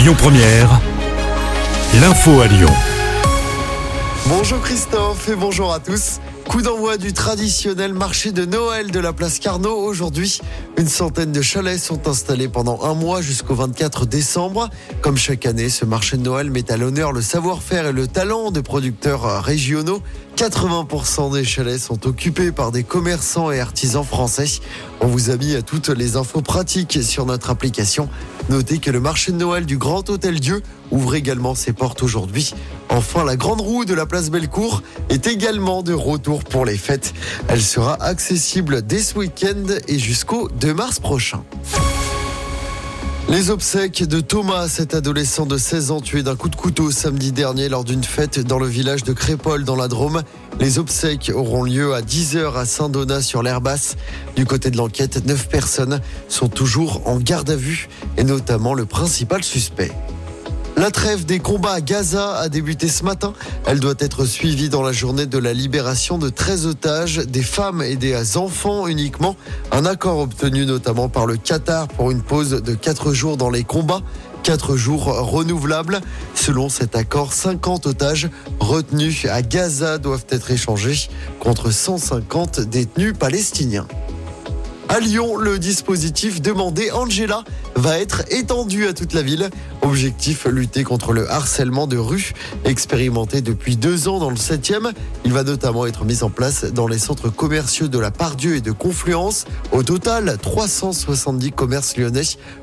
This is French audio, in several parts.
Lyon Première, l'info à Lyon. Bonjour Christophe et bonjour à tous. Coup d'envoi du traditionnel marché de Noël de la place Carnot aujourd'hui. Une centaine de chalets sont installés pendant un mois jusqu'au 24 décembre. Comme chaque année, ce marché de Noël met à l'honneur le savoir-faire et le talent des producteurs régionaux. 80% des chalets sont occupés par des commerçants et artisans français. On vous a mis à toutes les infos pratiques sur notre application. Notez que le marché de Noël du Grand Hôtel Dieu ouvre également ses portes aujourd'hui. Enfin, la grande roue de la place Bellecour est également de retour pour les fêtes. Elle sera accessible dès ce week-end et jusqu'au 2 mars prochain. Les obsèques de Thomas, cet adolescent de 16 ans tué d'un coup de couteau samedi dernier lors d'une fête dans le village de Crépole dans la Drôme. Les obsèques auront lieu à 10h à Saint-Donat sur l'air basse. Du côté de l'enquête, 9 personnes sont toujours en garde à vue et notamment le principal suspect. La trêve des combats à Gaza a débuté ce matin. Elle doit être suivie dans la journée de la libération de 13 otages, des femmes et des enfants uniquement. Un accord obtenu notamment par le Qatar pour une pause de 4 jours dans les combats. 4 jours renouvelables. Selon cet accord, 50 otages retenus à Gaza doivent être échangés contre 150 détenus palestiniens. À Lyon, le dispositif demandé Angela va être étendu à toute la ville. Objectif, lutter contre le harcèlement de rue. Expérimenté depuis deux ans dans le 7e, il va notamment être mis en place dans les centres commerciaux de la Pardieu et de Confluence. Au total, 370 commerces lyonnais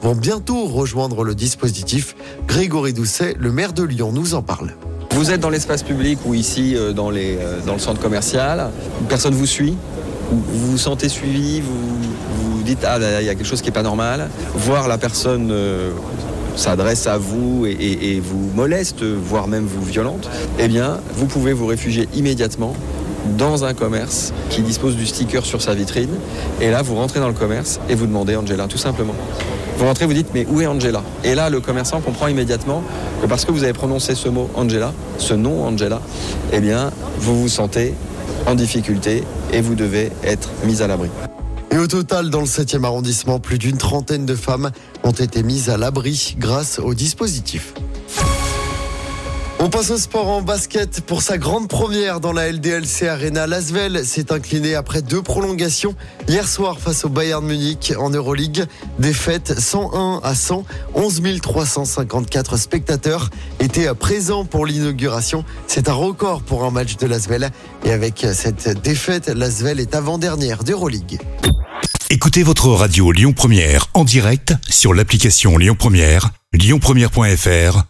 vont bientôt rejoindre le dispositif. Grégory Doucet, le maire de Lyon, nous en parle. Vous êtes dans l'espace public ou ici euh, dans, les, euh, dans le centre commercial, personne vous suit, vous vous sentez suivi, vous dites ah il y a quelque chose qui n'est pas normal, voir la personne euh, s'adresse à vous et, vous moleste, voire même vous violente, eh bien vous pouvez vous réfugier immédiatement dans un commerce qui dispose du sticker sur sa vitrine. Et là, vous rentrez dans le commerce et vous demandez Angela, tout simplement. Vous rentrez, vous dites, mais où est Angela? Et là, le commerçant comprend immédiatement que parce que vous avez prononcé ce mot Angela, ce nom Angela, eh bien, vous vous sentez en difficulté et vous devez être mis à l'abri. Et au total, dans le 7e arrondissement, plus d'une trentaine de femmes ont été mises à l'abri grâce au dispositif. On passe au sport en basket pour sa grande première dans la LDLC Arena. Lasvel s'est incliné après deux prolongations hier soir face au Bayern Munich en Euroleague. Défaite 101 à 100. 11 354 spectateurs étaient présents pour l'inauguration. C'est un record pour un match de Lasvel. Et avec cette défaite, Lasvel est avant-dernière d'Euroleague. Écoutez votre radio Lyon Première en direct sur l'application Lyon Première, lyonpremière.fr